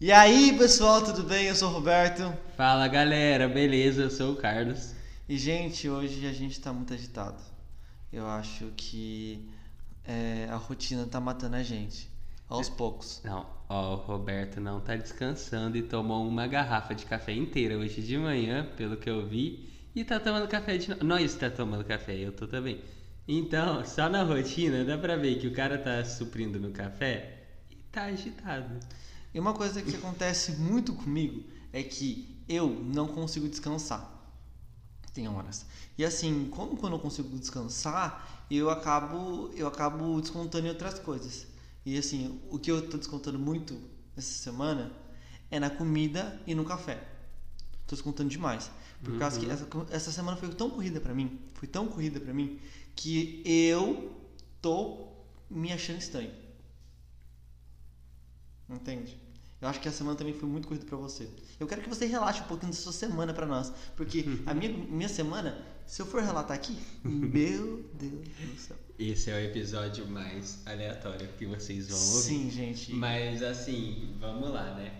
E aí, pessoal, tudo bem? Eu sou o Roberto. Fala galera, beleza? Eu sou o Carlos. E, gente, hoje a gente tá muito agitado. Eu acho que é, a rotina tá matando a gente. Aos poucos. Não, ó, o Roberto não tá descansando e tomou uma garrafa de café inteira hoje de manhã, pelo que eu vi, e tá tomando café de novo. Nós tá tomando café, eu tô também. Então, só na rotina dá pra ver que o cara tá suprindo no café e tá agitado. E uma coisa que acontece muito comigo é que eu não consigo descansar. Tem horas. E assim, como quando eu consigo descansar, eu acabo, eu acabo descontando em outras coisas. E assim, o que eu tô descontando muito essa semana é na comida e no café. Tô descontando demais. Por Uhum. causa que essa, essa semana foi tão corrida pra mim, foi tão corrida pra mim, que eu tô me achando estranho. Entende? Eu acho que a semana também foi muito corrida pra você. Eu quero que você relaxe um pouquinho da sua semana pra nós. Porque a minha, minha semana, se eu for relatar aqui, meu Deus do céu. Esse é o episódio mais aleatório que vocês vão ouvir. Sim, gente. Mas assim, vamos lá, né?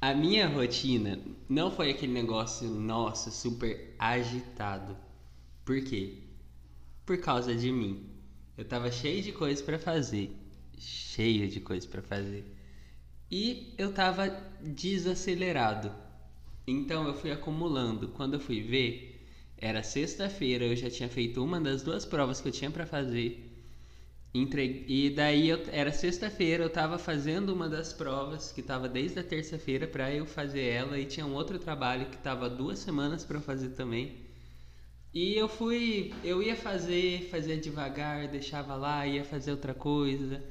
A minha rotina não foi aquele negócio, nossa, super agitado. Por quê? Por causa de mim. Eu tava cheio de coisas pra fazer. Cheio de coisas pra fazer. E eu tava desacelerado. Então eu fui acumulando. Quando eu fui ver, era sexta-feira, eu já tinha feito uma das duas provas que eu tinha pra fazer. Entregue... E daí eu... era sexta-feira, eu tava fazendo uma das provas que tava desde a terça-feira pra eu fazer ela e tinha um outro trabalho que tava duas semanas pra eu fazer também. E eu fui, eu ia fazer, fazia devagar, deixava lá, ia fazer outra coisa.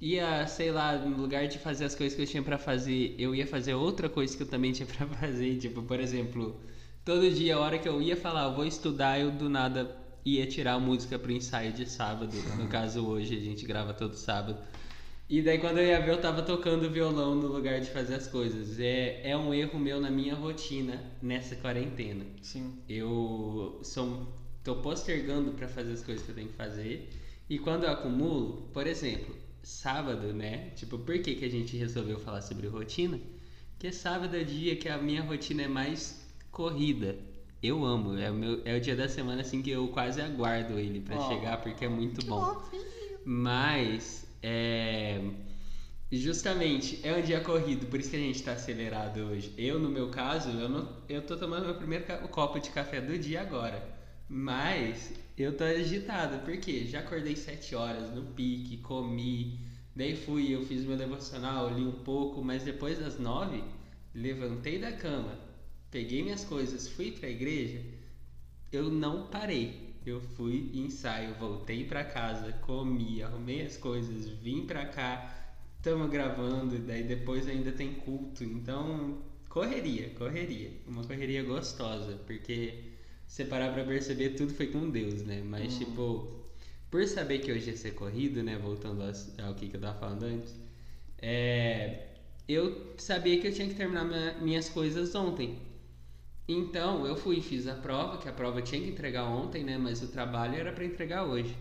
Ia, sei lá, no lugar de fazer as coisas que eu tinha pra fazer, eu ia fazer outra coisa que eu também tinha pra fazer, tipo, por exemplo, todo dia a hora que eu ia falar, vou estudar, eu do nada ia tirar a música pro ensaio de sábado. No caso hoje a gente grava todo sábado. E daí quando eu ia ver eu tava tocando violão no lugar de fazer as coisas. É, é um erro meu na minha rotina nessa quarentena. Sim. Eu sou, tô postergando pra fazer as coisas que eu tenho que fazer. E quando eu acumulo, por exemplo, sábado, né? Tipo, por que, que a gente resolveu falar sobre rotina? Porque sábado é o dia que a minha rotina é mais corrida. Eu amo, é o, meu, é o dia da semana assim que eu quase aguardo ele pra Oh, chegar porque é muito bom. Mas é justamente é um dia corrido, por isso que a gente tá acelerado hoje. Eu, no meu caso, eu não eu tô tomando meu primeiro copo de café do dia agora. Mas eu tô agitado, porque já acordei 7 horas no pique, comi, daí fui, eu fiz meu devocional, li um pouco, mas depois das 9, levantei da cama, peguei minhas coisas, fui pra igreja, eu não parei. Eu fui ensaio, voltei pra casa, comi, arrumei as coisas, vim pra cá, tamo gravando, daí depois ainda tem culto. Então, correria, correria. Uma correria gostosa, porque se parar pra perceber, tudo foi com Deus, né? Mas, tipo, por saber que hoje ia ser corrido, né? Voltando ao que eu tava falando antes, é, eu sabia que eu tinha que terminar minha- minhas coisas ontem. Então, eu fui e fiz a prova, que a prova tinha que entregar ontem, né? Mas o trabalho era para entregar hoje.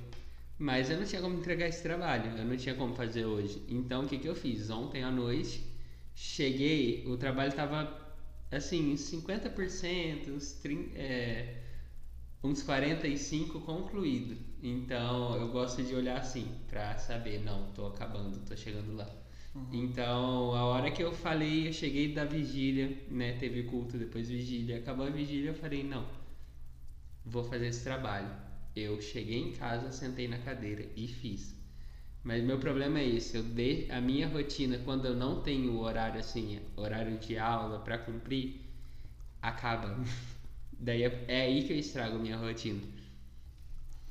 Mas eu não tinha como entregar esse trabalho, eu não tinha como fazer hoje. Então, o que, que eu fiz? Ontem à noite, cheguei, o trabalho tava assim, 50%, uns, 30, é, uns 45% concluído. Então, eu gosto de olhar assim, pra saber, não, tô acabando, tô chegando lá. Então, a hora que eu falei, eu cheguei da vigília, né? Teve culto, depois vigília. Acabou a vigília, eu falei, não, vou fazer esse trabalho. Eu cheguei em casa, sentei na cadeira e fiz. Mas meu problema é esse, eu de... a minha rotina, quando eu não tenho horário assim, horário de aula pra cumprir, acaba. Daí é, é aí que eu estrago minha rotina.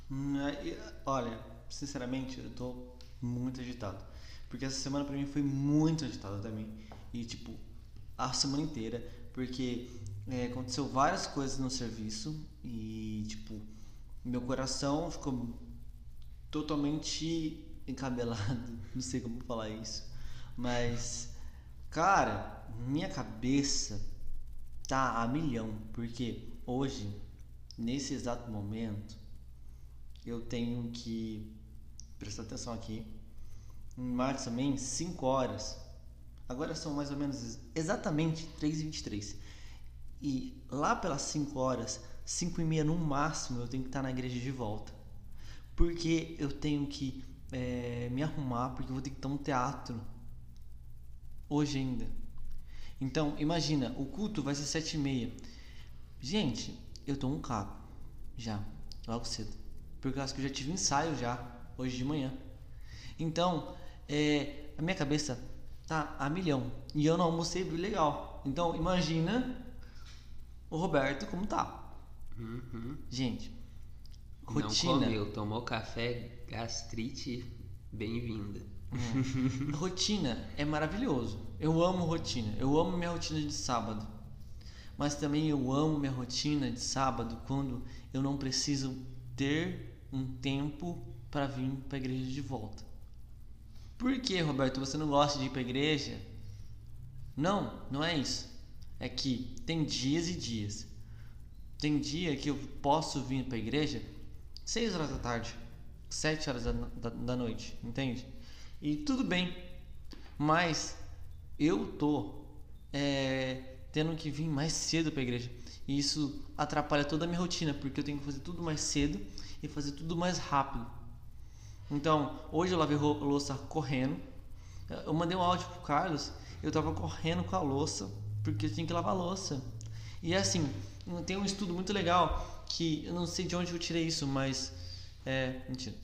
Hum, e, Olha, sinceramente, eu tô muito agitado. Porque essa semana pra mim foi muito agitada também. E tipo, a semana inteira. Porque é, aconteceu várias coisas no serviço e tipo, meu coração ficou totalmente encabelado. Não sei como falar isso. Mas, cara, minha cabeça tá a milhão. Porque hoje, nesse exato momento, eu tenho que prestar atenção aqui. Em março também, 5 horas. Agora são mais ou menos exatamente 3h23. E lá pelas 5 horas, 5 e meia no máximo, eu tenho que estar na igreja de volta. Porque eu tenho que é, me arrumar, porque eu vou ter que estar no teatro. Hoje ainda. Então, imagina, o culto vai ser 7 e meia. Gente, eu tô um caco. Já. Logo cedo. Por causa que eu já tive ensaio já. Hoje de manhã. Então, é, a minha cabeça tá a milhão. E eu não almocei legal. Então, imagina o Roberto como tá. Uhum. Gente, rotina. Não comeu, tomou café, gastrite, bem-vinda. É. rotina é maravilhoso. Eu amo rotina. Eu amo minha rotina de sábado. Mas também eu amo minha rotina de sábado quando eu não preciso ter um tempo para vir para a igreja de volta. Por que, Roberto, você não gosta de ir para a igreja? Não, não é isso. É que tem dias e dias. Tem dia que eu posso vir para a igreja 6 horas da tarde, 7 horas da, da, da noite, entende? E tudo bem, mas eu tô é, tendo que vir mais cedo para a igreja. E isso atrapalha toda a minha rotina, porque eu tenho que fazer tudo mais cedo e fazer tudo mais rápido. Então, hoje eu lavei louça correndo. Eu mandei um áudio pro Carlos, eu tava correndo com a louça, porque eu tinha que lavar louça. E assim, tem um estudo muito legal que eu não sei de onde eu tirei isso, mas é, mentira.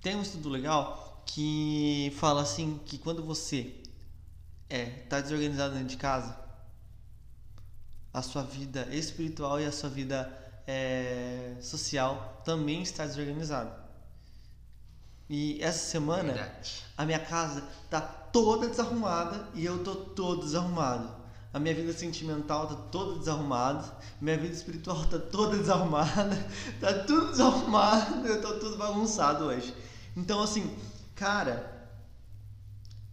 Tem um estudo legal que fala assim que quando você é tá desorganizado dentro de casa, a sua vida espiritual e a sua vida é, social também está desorganizada. E essa semana Verdade. a minha casa tá toda desarrumada e eu tô todo desarrumado. A minha vida sentimental tá toda desarrumada, minha vida espiritual tá toda desarrumada, tá tudo desarrumado, eu tô tudo bagunçado hoje. Então assim, cara,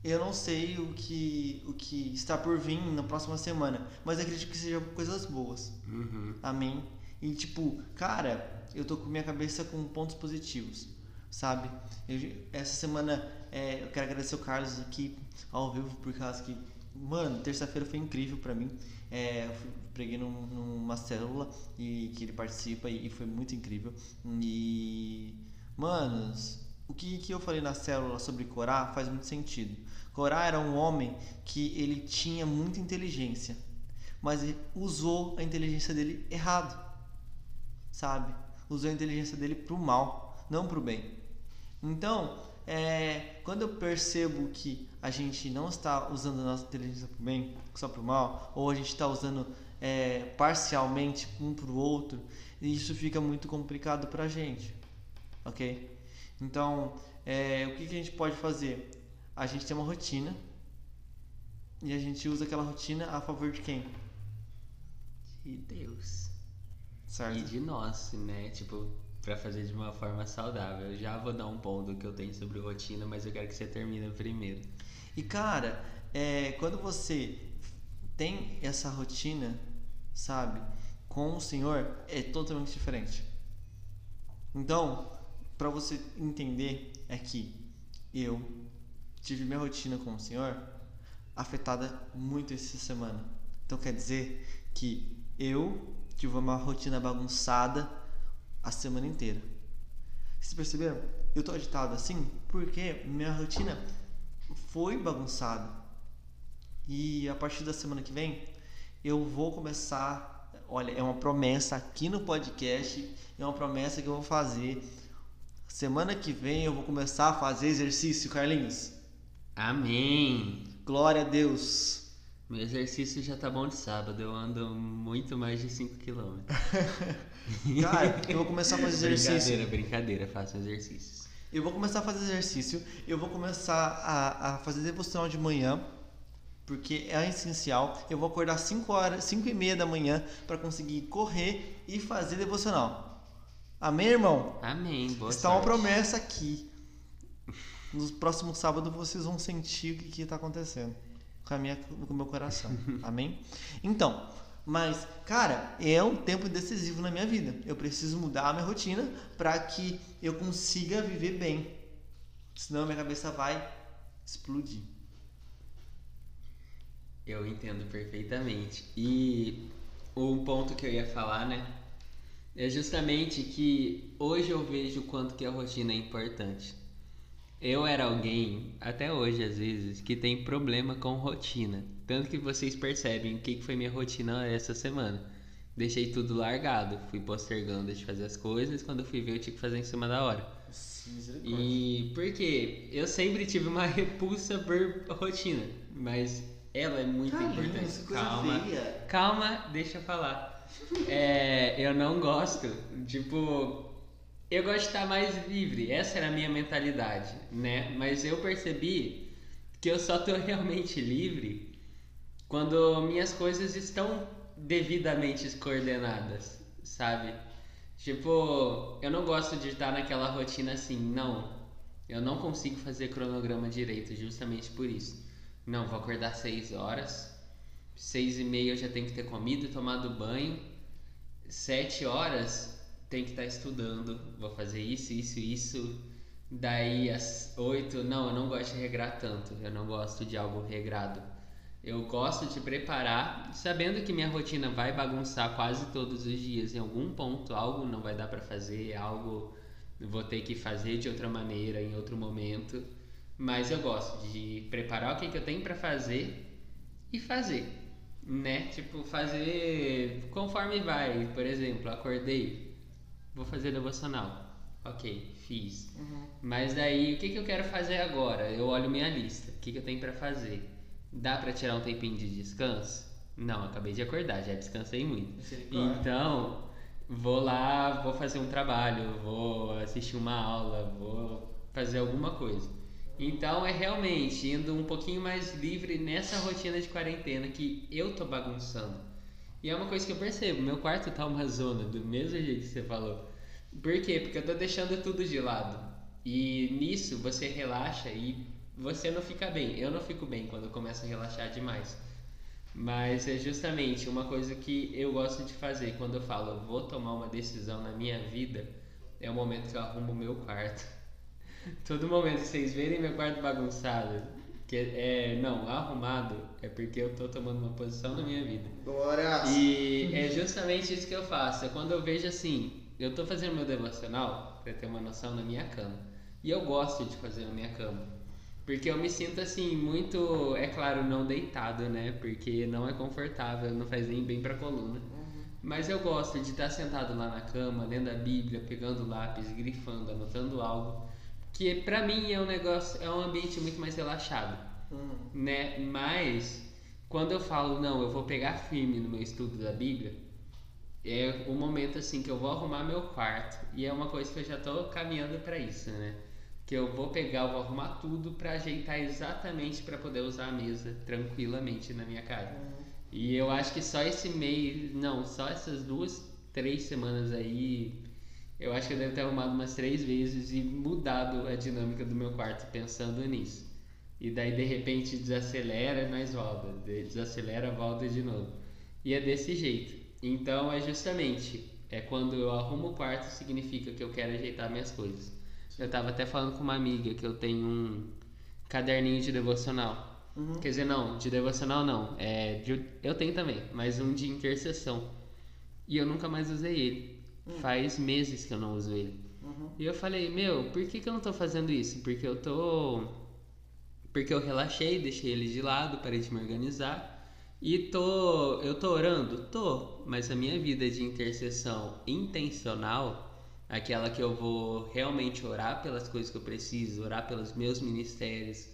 eu não sei o que, o que está por vir na próxima semana, mas acredito que sejam coisas boas. Uhum. Amém? E tipo, cara, eu tô com minha cabeça com pontos positivos, sabe? Eu, essa semana é, eu quero agradecer o Carlos aqui ao vivo por causa que, mano, terça-feira foi incrível para mim. É, eu preguei num, numa célula e que ele participa e, e foi muito incrível. E, manos, o que, que eu falei na célula sobre Corá faz muito sentido. Corá era um homem que ele tinha muita inteligência, mas ele usou a inteligência dele errado, sabe? Usou a inteligência dele para o mal, não para o bem. Então, é, quando eu percebo que a gente não está usando a nossa inteligência para o bem, só para o mal, ou a gente está usando é, parcialmente um para o outro, isso fica muito complicado para a gente, ok? Então, é, o que, que a gente pode fazer? A gente tem uma rotina e a gente usa aquela rotina a favor de quem? De Deus. Certo? E de nós, né? Tipo, pra fazer de uma forma saudável. Eu já vou dar um ponto que eu tenho sobre rotina, mas eu quero que você termine primeiro. E cara, é, quando você tem essa rotina, sabe, com o Senhor, é totalmente diferente. Então, para você entender é que eu tive minha rotina com o Senhor afetada muito essa semana. Então quer dizer que eu tive uma rotina bagunçada a semana inteira. Vocês perceberam? Eu tô agitado assim porque minha rotina foi bagunçada. E a partir da semana que vem eu vou começar. Olha, é uma promessa aqui no podcast, é uma promessa que eu vou fazer. Semana que vem eu vou começar a fazer exercício, Carlinhos. Amém! Glória a Deus. Meu exercício já tá bom de sábado, eu ando muito mais de 5 km. Cara, eu vou começar a fazer exercício. Brincadeira, brincadeira, faço exercícios. Eu vou começar a fazer exercício. Eu vou começar a, a fazer devocional de manhã, porque é essencial. Eu vou acordar 5 horas, 5 e meia da manhã para conseguir correr e fazer devocional. Amém, irmão? Amém, boa Está sorte. uma promessa aqui. No próximo sábado vocês vão sentir o que está acontecendo com, a minha, com o meu coração. Amém? Então, mas, cara, é um tempo decisivo na minha vida. Eu preciso mudar a minha rotina para que eu consiga viver bem. Senão minha cabeça vai explodir. Eu entendo perfeitamente. E um ponto que eu ia falar, né? É justamente que hoje eu vejo o quanto que a rotina é importante. Eu era alguém, até hoje às vezes, que tem problema com rotina. Tanto que vocês percebem o que foi minha rotina essa semana. Deixei tudo largado, fui postergando de fazer as coisas, quando eu fui ver eu tinha que fazer em cima da hora. E por quê? Eu sempre tive uma repulsa por rotina, mas ela é muito Carlinhos, importante. Calma, feia. calma, deixa eu falar. É, eu não gosto, tipo, eu gosto de estar mais livre. Essa era a minha mentalidade, né? Mas eu percebi que eu só tô realmente livre quando minhas coisas estão devidamente coordenadas, sabe? Tipo, eu não gosto de estar naquela rotina assim, não. Eu não consigo fazer cronograma direito, justamente por isso. Não, vou acordar 6 horas, seis e meia eu já tenho que ter comido, tomado banho, sete horas tem que estar estudando, vou fazer isso, isso, isso. Daí às oito, não, eu não gosto de regrar tanto, eu não gosto de algo regrado. Eu gosto de preparar, sabendo que minha rotina vai bagunçar quase todos os dias. Em algum ponto, algo não vai dar para fazer, algo vou ter que fazer de outra maneira, em outro momento. Mas eu gosto de preparar o que, que eu tenho para fazer e fazer, né? Tipo, fazer conforme vai. Por exemplo, acordei, vou fazer devocional. Ok, fiz. Uhum. Mas daí, o que, que eu quero fazer agora? Eu olho minha lista. O que, que eu tenho para fazer? Dá para tirar um tempinho de descanso? Não, acabei de acordar, já descansei muito. Então, vou lá, vou fazer um trabalho, vou assistir uma aula, vou fazer alguma coisa. Então, é realmente indo um pouquinho mais livre nessa rotina de quarentena que eu tô bagunçando. E é uma coisa que eu percebo, meu quarto tá uma zona, do mesmo jeito que você falou. Por quê? Porque eu tô deixando tudo de lado. E nisso você relaxa e você não fica bem. Eu não fico bem quando eu começo a relaxar demais. Mas é justamente uma coisa que eu gosto de fazer quando eu falo, vou tomar uma decisão na minha vida, é o momento que eu arrumo o meu quarto. Todo momento vocês verem meu quarto bagunçado, que é não, arrumado, é porque eu tô tomando uma posição na minha vida. Glória. E é justamente isso que eu faço. É quando eu vejo assim, eu tô fazendo meu devocional, pra ter uma noção, na minha cama. E eu gosto de fazer na minha cama. Porque eu me sinto assim, muito, é claro, não deitado, né? Porque não é confortável, não faz nem bem pra coluna. Mas eu gosto de estar sentado lá na cama, lendo a Bíblia, pegando lápis, grifando, anotando algo. Que pra mim é um negócio, é um ambiente muito mais relaxado Hum. né? Mas quando eu falo, não, eu vou pegar firme no meu estudo da Bíblia, é o momento assim que eu vou arrumar meu quarto e é uma coisa que eu já tô caminhando para isso, né? Que eu vou pegar, eu vou arrumar tudo para ajeitar exatamente para poder usar a mesa tranquilamente na minha casa. E eu acho que só esse mês, não, só essas duas, três semanas aí, eu acho que eu devo ter arrumado umas três vezes e mudado a dinâmica do meu quarto pensando nisso. E daí de repente desacelera, nós volta, de- desacelera, volta de novo. E é desse jeito. Então é justamente, é quando eu arrumo o quarto significa que eu quero ajeitar minhas coisas. Eu tava até falando com uma amiga que eu tenho um caderninho de devocional. Uhum. Quer dizer, não, de devocional não. É de- eu tenho também, mas um de intercessão. E eu nunca mais usei ele. Faz meses que eu não uso ele. Uhum. E eu falei, meu, por que, que eu não tô fazendo isso? Porque eu tô. Porque eu relaxei, deixei ele de lado, parei de me organizar. E tô. Eu tô orando? Tô. Mas a minha vida de intercessão intencional, aquela que eu vou realmente orar pelas coisas que eu preciso, orar pelos meus ministérios,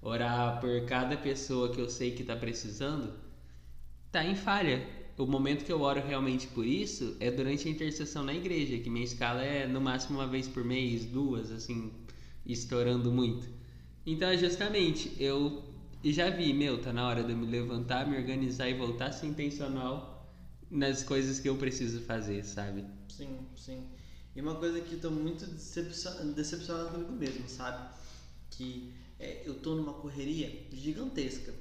orar por cada pessoa que eu sei que tá precisando, tá em falha. O momento que eu oro realmente por isso é durante a intercessão na igreja, que minha escala é no máximo uma vez por mês, duas, assim, estourando muito. Então é justamente, eu já vi, meu, tá na hora de eu me levantar, me organizar e voltar a ser intencional nas coisas que eu preciso fazer, sabe? Sim, sim. E uma coisa que eu tô muito decepcion- decepcionado comigo mesmo, sabe? Que é, eu tô numa correria gigantesca.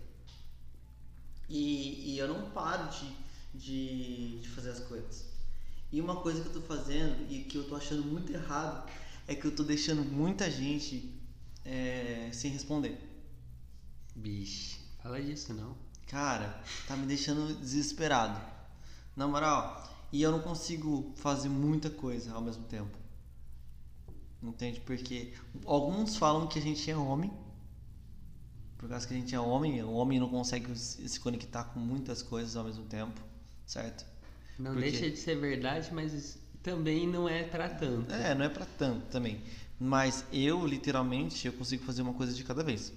E, e eu não paro de, de, de fazer as coisas. E uma coisa que eu tô fazendo e que eu tô achando muito errado é que eu tô deixando muita gente é, sem responder. Bicho, fala disso não. Cara, tá me deixando desesperado. Na moral, e eu não consigo fazer muita coisa ao mesmo tempo. Entende? Porque alguns falam que a gente é homem. Por causa que a gente é homem, o homem não consegue se conectar com muitas coisas ao mesmo tempo, certo? Não Porque... deixa de ser verdade, mas também não é para tanto. É, não é para tanto também. Mas eu, literalmente, eu consigo fazer uma coisa de cada vez.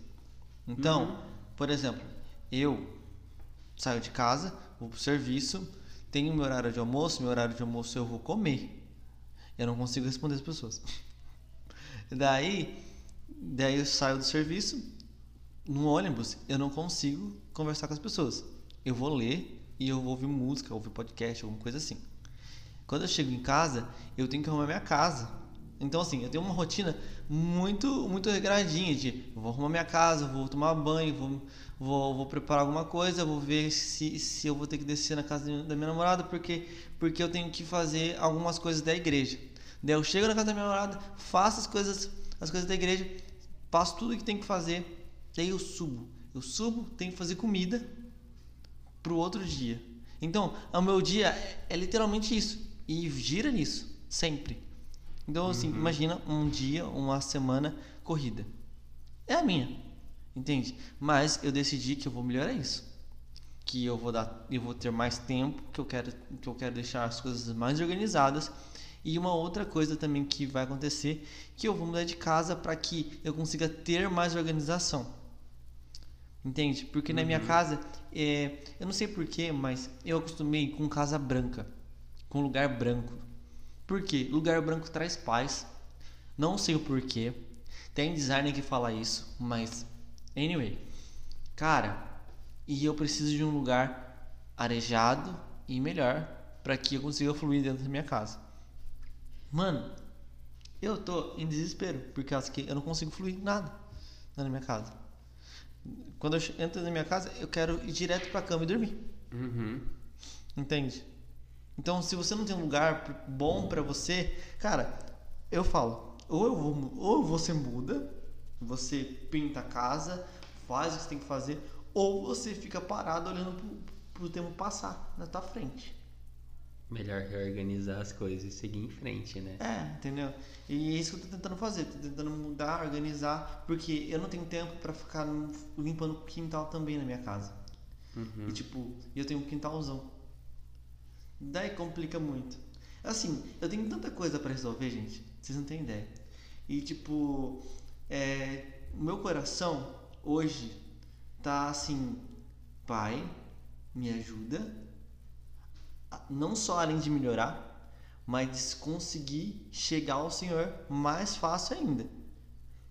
Então, uhum. por exemplo, eu saio de casa, vou pro serviço, tenho meu horário de almoço, meu horário de almoço eu vou comer. Eu não consigo responder as pessoas. daí, daí eu saio do serviço, no ônibus eu não consigo conversar com as pessoas. Eu vou ler e eu vou ouvir música, ouvir podcast, alguma coisa assim. Quando eu chego em casa, eu tenho que arrumar minha casa. Então, assim, eu tenho uma rotina muito muito regradinha de vou arrumar minha casa, vou tomar banho, vou, vou, vou preparar alguma coisa, vou ver se, se eu vou ter que descer na casa da minha namorada, porque, porque eu tenho que fazer algumas coisas da igreja. Daí eu chego na casa da minha namorada, faço as coisas, as coisas da igreja, faço tudo que tem que fazer, daí eu subo. Eu subo, tenho que fazer comida pro outro dia. Então, o meu dia é, é literalmente isso. E gira nisso, sempre. Então, assim, uhum. imagina um dia, uma semana corrida. É a minha, entende? Mas eu decidi que eu vou melhorar isso. Que eu vou dar, eu vou ter mais tempo, que eu quero, que eu quero deixar as coisas mais organizadas. E uma outra coisa também que vai acontecer, que eu vou mudar de casa para que eu consiga ter mais organização. Entende? Porque uhum. na minha uhum. casa, é, eu não sei porquê, mas eu acostumei com casa branca, com lugar branco. Por quê? Lugar branco traz paz. Não sei o porquê. Tem designer que fala isso, mas anyway. Cara, e eu preciso de um lugar arejado e melhor para que eu consiga fluir dentro da minha casa. Mano, eu tô em desespero porque acho que eu não consigo fluir nada na minha casa. Quando eu entro na minha casa, eu quero ir direto para cama e dormir. Uhum. Entende? Então, se você não tem um lugar bom para você, cara, eu falo, ou, eu vou, ou você muda, você pinta a casa, faz o que você tem que fazer, ou você fica parado olhando pro, pro tempo passar na tua frente. Melhor reorganizar as coisas e seguir em frente, né? É, entendeu? E é isso que eu tô tentando fazer, tô tentando mudar, organizar, porque eu não tenho tempo para ficar limpando o quintal também na minha casa. Uhum. E tipo, eu tenho um quintalzão. Daí complica muito. Assim, eu tenho tanta coisa para resolver, gente. Vocês não têm ideia. E tipo, é, o meu coração hoje tá assim, pai, me ajuda. Não só além de melhorar, mas conseguir chegar ao Senhor mais fácil ainda.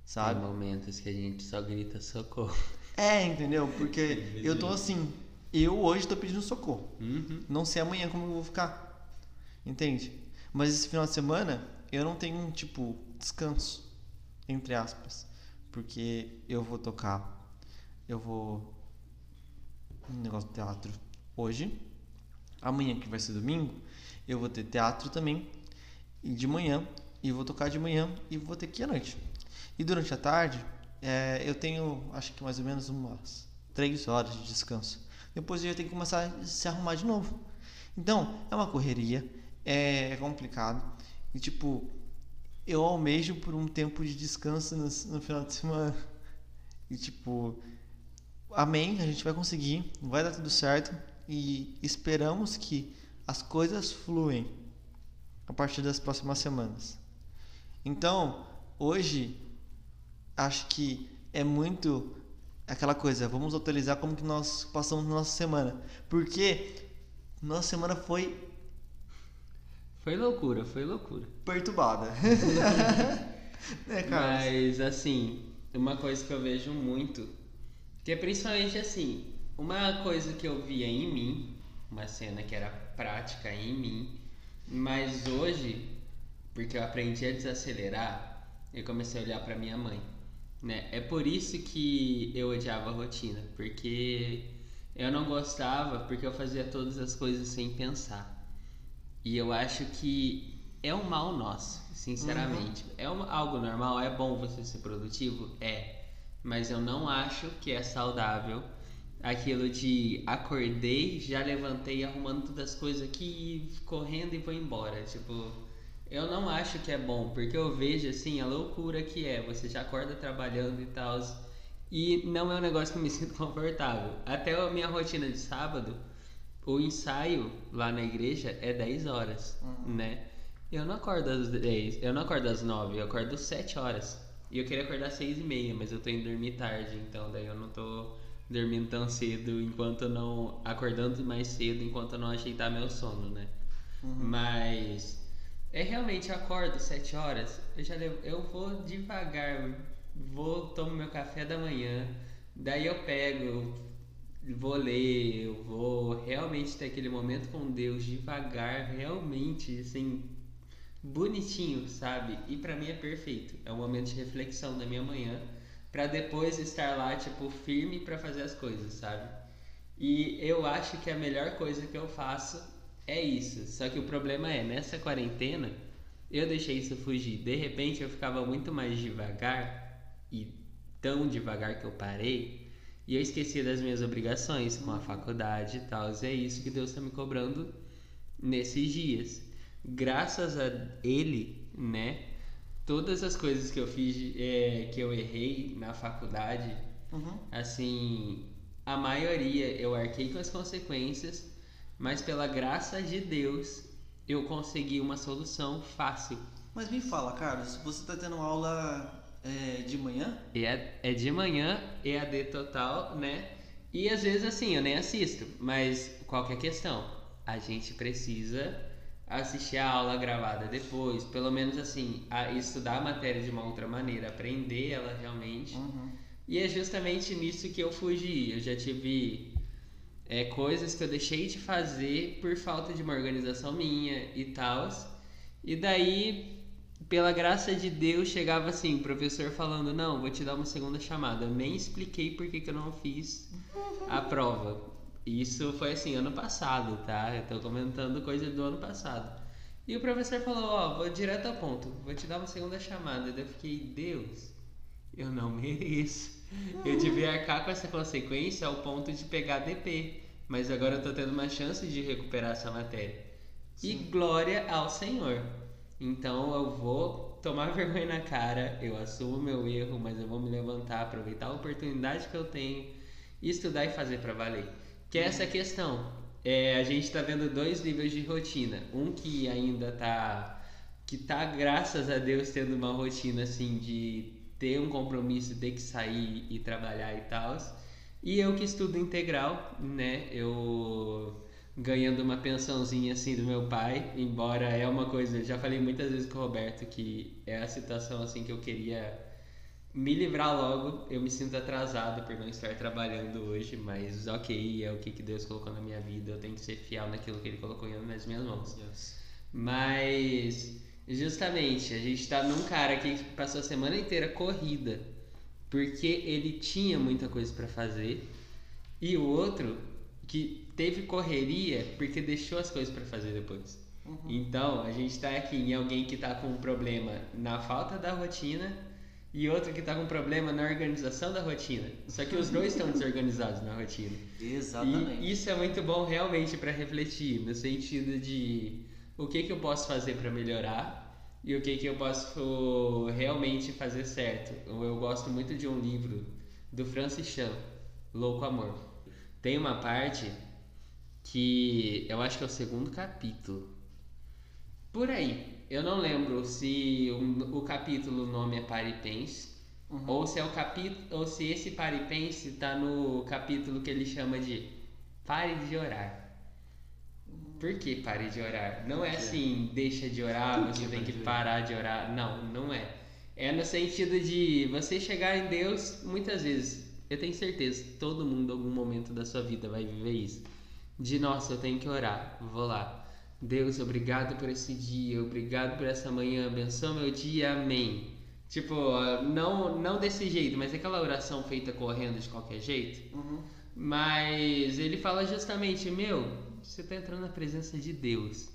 Sabe? Tem momentos que a gente só grita socorro. É, entendeu? Porque eu tô assim, eu hoje estou pedindo socorro. Uhum. Não sei amanhã como eu vou ficar. Entende? Mas esse final de semana eu não tenho, tipo, descanso. Entre aspas. Porque eu vou tocar. Eu vou. Um negócio de teatro hoje. Amanhã, que vai ser domingo, eu vou ter teatro também. De manhã. E vou tocar de manhã. E vou ter que ir à noite. E durante a tarde, é, eu tenho, acho que mais ou menos umas três horas de descanso depois eu já tenho que começar a se arrumar de novo. Então, é uma correria, é, é complicado. E tipo, eu almejo por um tempo de descanso no, no final de semana. E tipo, amém, a gente vai conseguir, vai dar tudo certo e esperamos que as coisas fluem a partir das próximas semanas. Então, hoje acho que é muito aquela coisa, vamos atualizar como que nós passamos nossa semana. Porque nossa semana foi foi loucura, foi loucura. Perturbada. é, Mas assim, uma coisa que eu vejo muito, que é principalmente assim, uma coisa que eu via em mim, uma cena que era prática em mim, mas hoje, porque eu aprendi a desacelerar, eu comecei a olhar para minha mãe. Né? É por isso que eu odiava a rotina, porque eu não gostava, porque eu fazia todas as coisas sem pensar. E eu acho que é um mal nosso, sinceramente. Uhum. É uma, algo normal, é bom você ser produtivo? É. mas eu não acho que é saudável aquilo de acordei, já levantei arrumando todas as coisas aqui, correndo e vou embora. Tipo, eu não acho que é bom, porque eu vejo assim a loucura que é. Você já acorda trabalhando e tal. E não é um negócio que eu me sinto confortável. Até a minha rotina de sábado, o ensaio lá na igreja é 10 horas, uhum. né? Eu não acordo às 10, eu não acordo às 9, eu acordo às 7 horas. E eu queria acordar às 6 e meia, mas eu tô indo dormir tarde, então daí eu não tô dormindo tão cedo enquanto não. acordando mais cedo enquanto não ajeitar meu sono, né? Uhum. Mas. É realmente, eu acordo 7 horas, eu já levo, eu vou devagar, vou, tomo meu café da manhã, daí eu pego, vou ler, eu vou realmente ter aquele momento com Deus devagar, realmente, assim, bonitinho, sabe? E para mim é perfeito. É um momento de reflexão da minha manhã para depois estar lá, tipo, firme para fazer as coisas, sabe? E eu acho que a melhor coisa que eu faço é isso. Só que o problema é, nessa quarentena, eu deixei isso fugir. De repente eu ficava muito mais devagar e tão devagar que eu parei e eu esquecia das minhas obrigações com a faculdade e tal. E é isso que Deus está me cobrando nesses dias. Graças a Ele, né? Todas as coisas que eu fiz, é, que eu errei na faculdade, uhum. assim, a maioria eu arquei com as consequências, mas pela graça de Deus eu consegui uma solução fácil. Mas me fala, Carlos, você está tendo aula é, de manhã? É, é de manhã, EAD total, né? E às vezes assim, eu nem assisto, mas qual que é questão? A gente precisa assistir a aula gravada depois, pelo menos assim, a estudar a matéria de uma outra maneira, aprender ela realmente. Uhum. E é justamente nisso que eu fugi. Eu já tive é, coisas que eu deixei de fazer por falta de uma organização minha e tal. E daí, pela graça de Deus, chegava assim, o professor falando, não, vou te dar uma segunda chamada. Eu nem expliquei por que, que eu não fiz a prova. Isso foi assim, ano passado, tá? Eu tô comentando coisa do ano passado. E o professor falou, ó, oh, vou direto ao ponto, vou te dar uma segunda chamada. Daí eu fiquei, Deus, eu não mereço. Eu devia arcar com essa consequência ao ponto de pegar DP. Mas agora eu tô tendo uma chance de recuperar essa matéria. Sim. E glória ao Senhor. Então eu vou tomar vergonha na cara, eu assumo meu erro, mas eu vou me levantar, aproveitar a oportunidade que eu tenho, estudar e fazer para valer. Que é essa questão. É, a gente está vendo dois níveis de rotina. Um que ainda está que tá graças a Deus tendo uma rotina assim de ter um compromisso, ter que sair e trabalhar e tal. E eu que estudo integral, né? Eu ganhando uma pensãozinha assim do meu pai, embora é uma coisa, já falei muitas vezes com o Roberto que é a situação assim que eu queria me livrar logo. Eu me sinto atrasado por não estar trabalhando hoje, mas ok, é o que, que Deus colocou na minha vida. Eu tenho que ser fiel naquilo que Ele colocou nas minhas mãos. Yes. Mas, justamente, a gente está num cara que passou a semana inteira corrida porque ele tinha muita coisa para fazer, e o outro que teve correria porque deixou as coisas para fazer depois. Uhum. Então, a gente está aqui em alguém que está com um problema na falta da rotina e outro que está com problema na organização da rotina. Só que os dois estão desorganizados na rotina. Exatamente. E isso é muito bom realmente para refletir, no sentido de o que, que eu posso fazer para melhorar e o que, que eu posso realmente fazer certo. Eu gosto muito de um livro do Francis Chan, Louco Amor. Tem uma parte que eu acho que é o segundo capítulo. Por aí, eu não lembro se o, o capítulo o nome é Paripense uhum. ou se é o capítulo ou se esse Paripense está no capítulo que ele chama de Pare de orar. Por que pare de orar? Não é assim, deixa de orar, você tem que parar de orar. Não, não é. É no sentido de você chegar em Deus, muitas vezes, eu tenho certeza, todo mundo em algum momento da sua vida vai viver isso. De nossa, eu tenho que orar, vou lá Deus, obrigado por esse dia, obrigado por essa manhã, abençoa meu dia, amém. Tipo, não, não desse jeito, mas aquela oração feita correndo de qualquer jeito. Uhum. Mas ele fala justamente, meu, você está entrando na presença de Deus.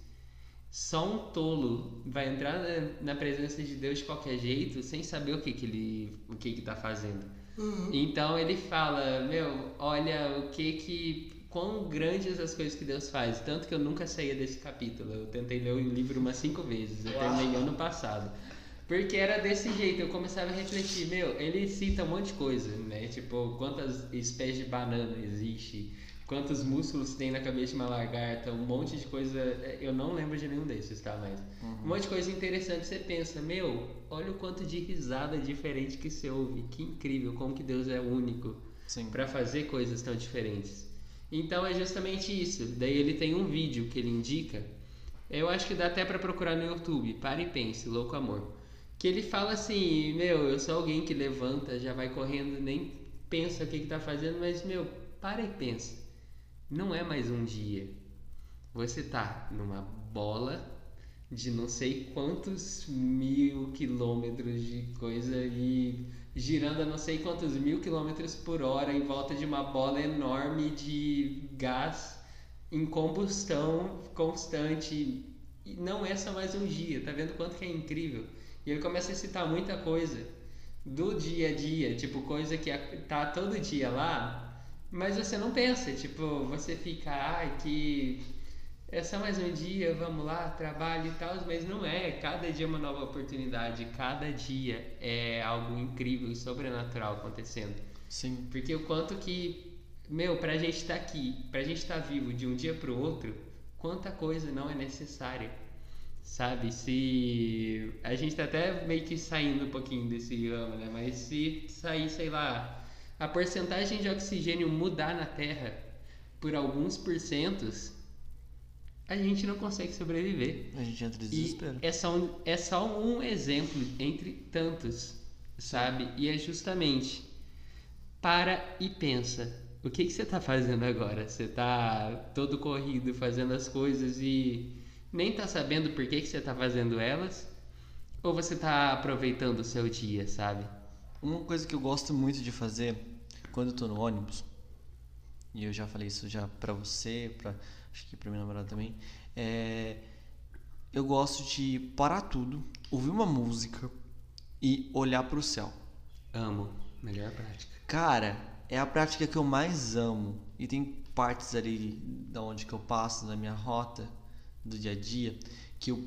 Só um tolo vai entrar na presença de Deus de qualquer jeito, sem saber o que, que ele o que que tá fazendo. Uhum. Então ele fala, meu, olha o que que quão grandes as coisas que Deus faz. Tanto que eu nunca saía desse capítulo. Eu tentei ler o livro umas cinco vezes. Eu terminei ano passado. Porque era desse jeito, eu começava a refletir, meu, ele cita um monte de coisa, né? Tipo, quantas espécies de banana existe, quantos músculos tem na cabeça de uma lagarta, um monte de coisa. Eu não lembro de nenhum desses, tá? Mas uhum. um monte de coisa interessante. Você pensa, meu, olha o quanto de risada diferente que você ouve. Que incrível, como que Deus é único para fazer coisas tão diferentes. Então é justamente isso. Daí ele tem um vídeo que ele indica. Eu acho que dá até para procurar no YouTube. Pare e pense, louco amor. Que ele fala assim, meu, eu sou alguém que levanta, já vai correndo, nem pensa o que, que tá fazendo, mas, meu, para e pensa. Não é mais um dia. Você tá numa bola de não sei quantos mil quilômetros de coisa e girando a não sei quantos mil quilômetros por hora em volta de uma bola enorme de gás em combustão constante. E não é só mais um dia, tá vendo quanto que é incrível? E ele começa a citar muita coisa do dia a dia, tipo, coisa que tá todo dia lá, mas você não pensa, tipo, você fica, ai, que é só mais um dia, vamos lá, trabalho e tal, mas não é. Cada dia é uma nova oportunidade, cada dia é algo incrível e sobrenatural acontecendo. Sim. Porque o quanto que, meu, pra gente estar tá aqui, pra gente estar tá vivo de um dia pro outro, quanta coisa não é necessária Sabe, se. A gente tá até meio que saindo um pouquinho desse ramo, né? Mas se sair, sei lá, a porcentagem de oxigênio mudar na Terra por alguns porcentos, a gente não consegue sobreviver. A gente entra em desespero. E é só, um, é só um exemplo entre tantos, sabe? E é justamente para e pensa. O que, que você está fazendo agora? Você está todo corrido fazendo as coisas e nem tá sabendo por que, que você tá fazendo elas, ou você tá aproveitando o seu dia, sabe? Uma coisa que eu gosto muito de fazer quando eu tô no ônibus, e eu já falei isso já pra você, pra, acho que pra minha namorada também, é, eu gosto de parar tudo, ouvir uma música e olhar pro céu. Amo. Melhor prática. Cara, é a prática que eu mais amo. E tem partes ali da onde que eu passo na minha rota do dia a dia que eu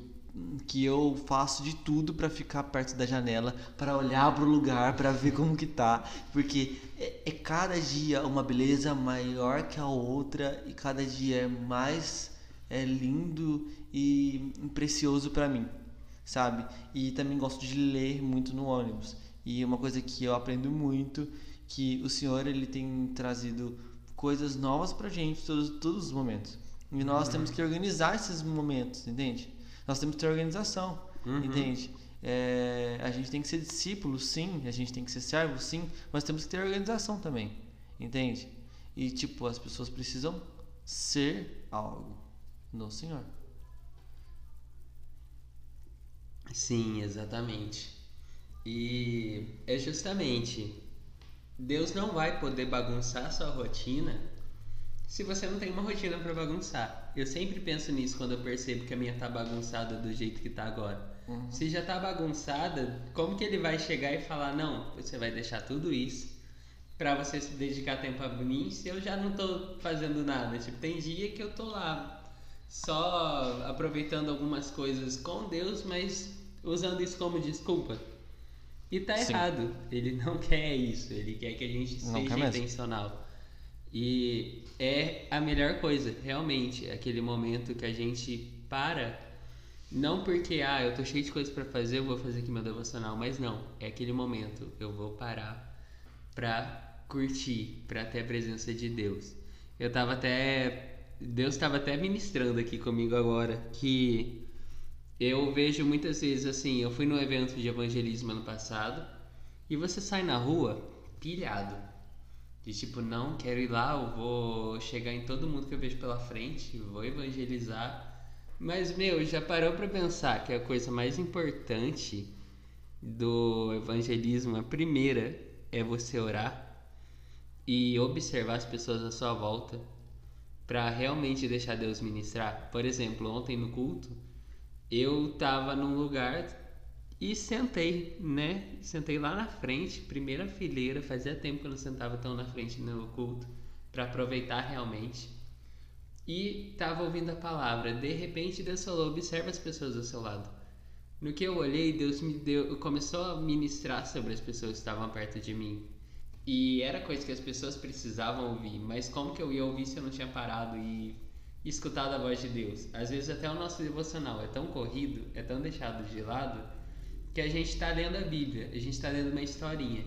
que eu faço de tudo para ficar perto da janela, para olhar para o lugar, para ver como que tá, porque é, é, cada dia uma beleza maior que a outra e cada dia é mais é lindo e precioso para mim, sabe? E também gosto de ler muito no ônibus. E uma coisa que eu aprendo muito que o Senhor ele tem trazido coisas novas para gente todos todos os momentos. E nós uhum. temos que organizar esses momentos, entende? Nós temos que ter organização, uhum. entende? É, a gente tem que ser discípulo, sim, a gente tem que ser servo, sim, mas temos que ter organização também, entende? E tipo, as pessoas precisam ser algo no Senhor. Sim, exatamente. E é justamente Deus não vai poder bagunçar a sua rotina se você não tem uma rotina para bagunçar. Eu sempre penso nisso quando eu percebo que a minha tá bagunçada do jeito que tá agora. Uhum. Se já tá bagunçada, como que ele vai chegar e falar: "Não, você vai deixar tudo isso para você se dedicar tempo a mim, se eu já não tô fazendo nada?" Tipo, tem dia que eu tô lá só aproveitando algumas coisas com Deus, mas usando isso como desculpa. E tá Sim. errado. Ele não quer isso. Ele quer que a gente não seja intencional. E é a melhor coisa, realmente, aquele momento que a gente para, não porque, ah, eu tô cheio de coisas para fazer, eu vou fazer aqui meu devocional, mas não, é aquele momento, eu vou parar pra curtir, pra ter a presença de Deus. Eu tava até, Deus estava até ministrando aqui comigo agora, que eu vejo muitas vezes assim, eu fui no evento de evangelismo ano passado, e você sai na rua pilhado de tipo, não, quero ir lá, eu vou chegar em todo mundo que eu vejo pela frente, vou evangelizar. Mas, meu, já parou para pensar que a coisa mais importante do evangelismo, a primeira, é você orar e observar as pessoas à sua volta para realmente deixar Deus ministrar. Por exemplo, ontem no culto, eu tava num lugar E sentei, né? Sentei lá na frente, primeira fileira. Fazia tempo que eu não sentava tão na frente no culto, para aproveitar realmente. E tava ouvindo a palavra. De repente, Deus falou: observa as pessoas ao seu lado. No que eu olhei, Deus me deu, começou a ministrar sobre as pessoas que estavam perto de mim. E era coisa que as pessoas precisavam ouvir, mas como que eu ia ouvir se eu não tinha parado e escutado a voz de Deus? Às vezes até o nosso devocional é tão corrido, é tão deixado de lado, que a gente está lendo a Bíblia, a gente está lendo uma historinha,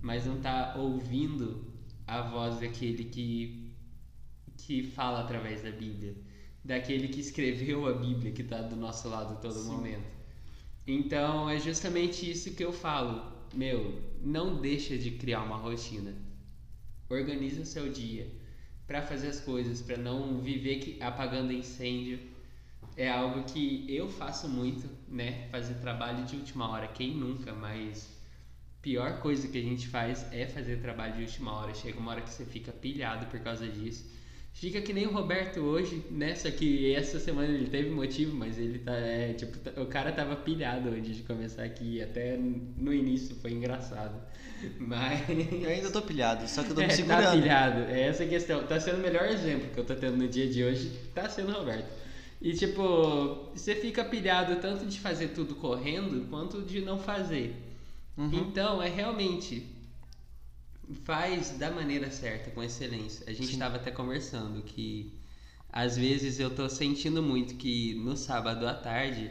mas não está ouvindo a voz daquele que que fala através da Bíblia, daquele que escreveu a Bíblia, que está do nosso lado todo Sim. momento. Então é justamente isso que eu falo. Meu, não deixa de criar uma rotina. Organiza o seu dia para fazer as coisas, para não viver apagando incêndio. É algo que eu faço muito, né? Fazer trabalho de última hora. Quem nunca, mas pior coisa que a gente faz é fazer trabalho de última hora. Chega uma hora que você fica pilhado por causa disso. Fica que nem o Roberto hoje, né? Só que essa semana ele teve motivo, mas ele tá. É, tipo, tá, o cara tava pilhado antes de começar aqui. Até no início foi engraçado. Mas. Eu ainda tô pilhado, só que eu tô me é, segurando. Tá pilhado, é essa a questão. Tá sendo o melhor exemplo que eu tô tendo no dia de hoje. Tá sendo o Roberto. E tipo, você fica pilhado tanto de fazer tudo correndo quanto de não fazer. Uhum. Então, é realmente faz da maneira certa, com excelência. A gente estava até conversando que às vezes eu tô sentindo muito que no sábado à tarde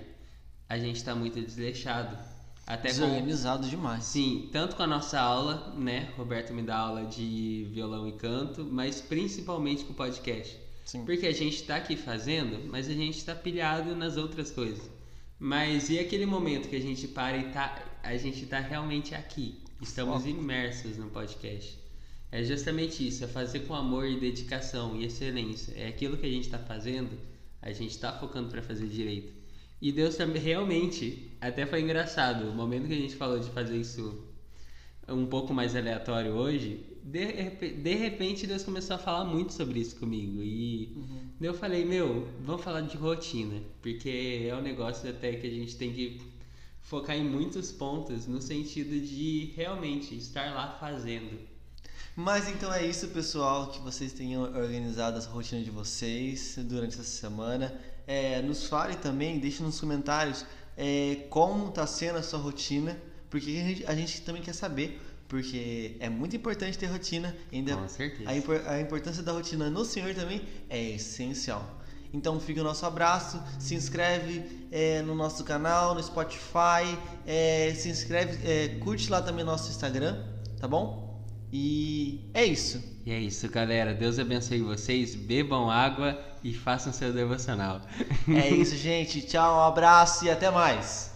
a gente está muito desleixado. Até Desorganizado com... demais. Sim, tanto com a nossa aula, né? Roberto me dá aula de violão e canto, mas principalmente com o podcast. Sim. Porque a gente está aqui fazendo, mas a gente está pilhado nas outras coisas. Mas e aquele momento que a gente para e tá, a gente está realmente aqui? Estamos imersos no podcast. É justamente isso, é fazer com amor e dedicação e excelência. É aquilo que a gente está fazendo, a gente está focando para fazer direito. E Deus também realmente, até foi engraçado, o momento que a gente falou de fazer isso um pouco mais aleatório hoje, de, de repente Deus começou a falar muito sobre isso comigo. E uhum. eu falei, meu, vamos falar de rotina, porque é um negócio até que a gente tem que focar em muitos pontos no sentido de realmente estar lá fazendo. Mas então é isso, pessoal, que vocês tenham organizado as rotinas de vocês durante essa semana. É, nos fale também, deixe nos comentários é, como está sendo a sua rotina, porque a gente, a gente, também quer saber, porque é muito importante ter rotina. Ainda Com certeza. A, a importância da rotina no Senhor também é essencial. Então fica o nosso abraço, se inscreve é, no nosso canal, no Spotify, é, se inscreve, é, curte lá também nosso Instagram, tá bom? E é isso. E é isso, galera. Deus abençoe vocês, bebam água e façam seu devocional. É isso, gente. Tchau, um abraço e até mais.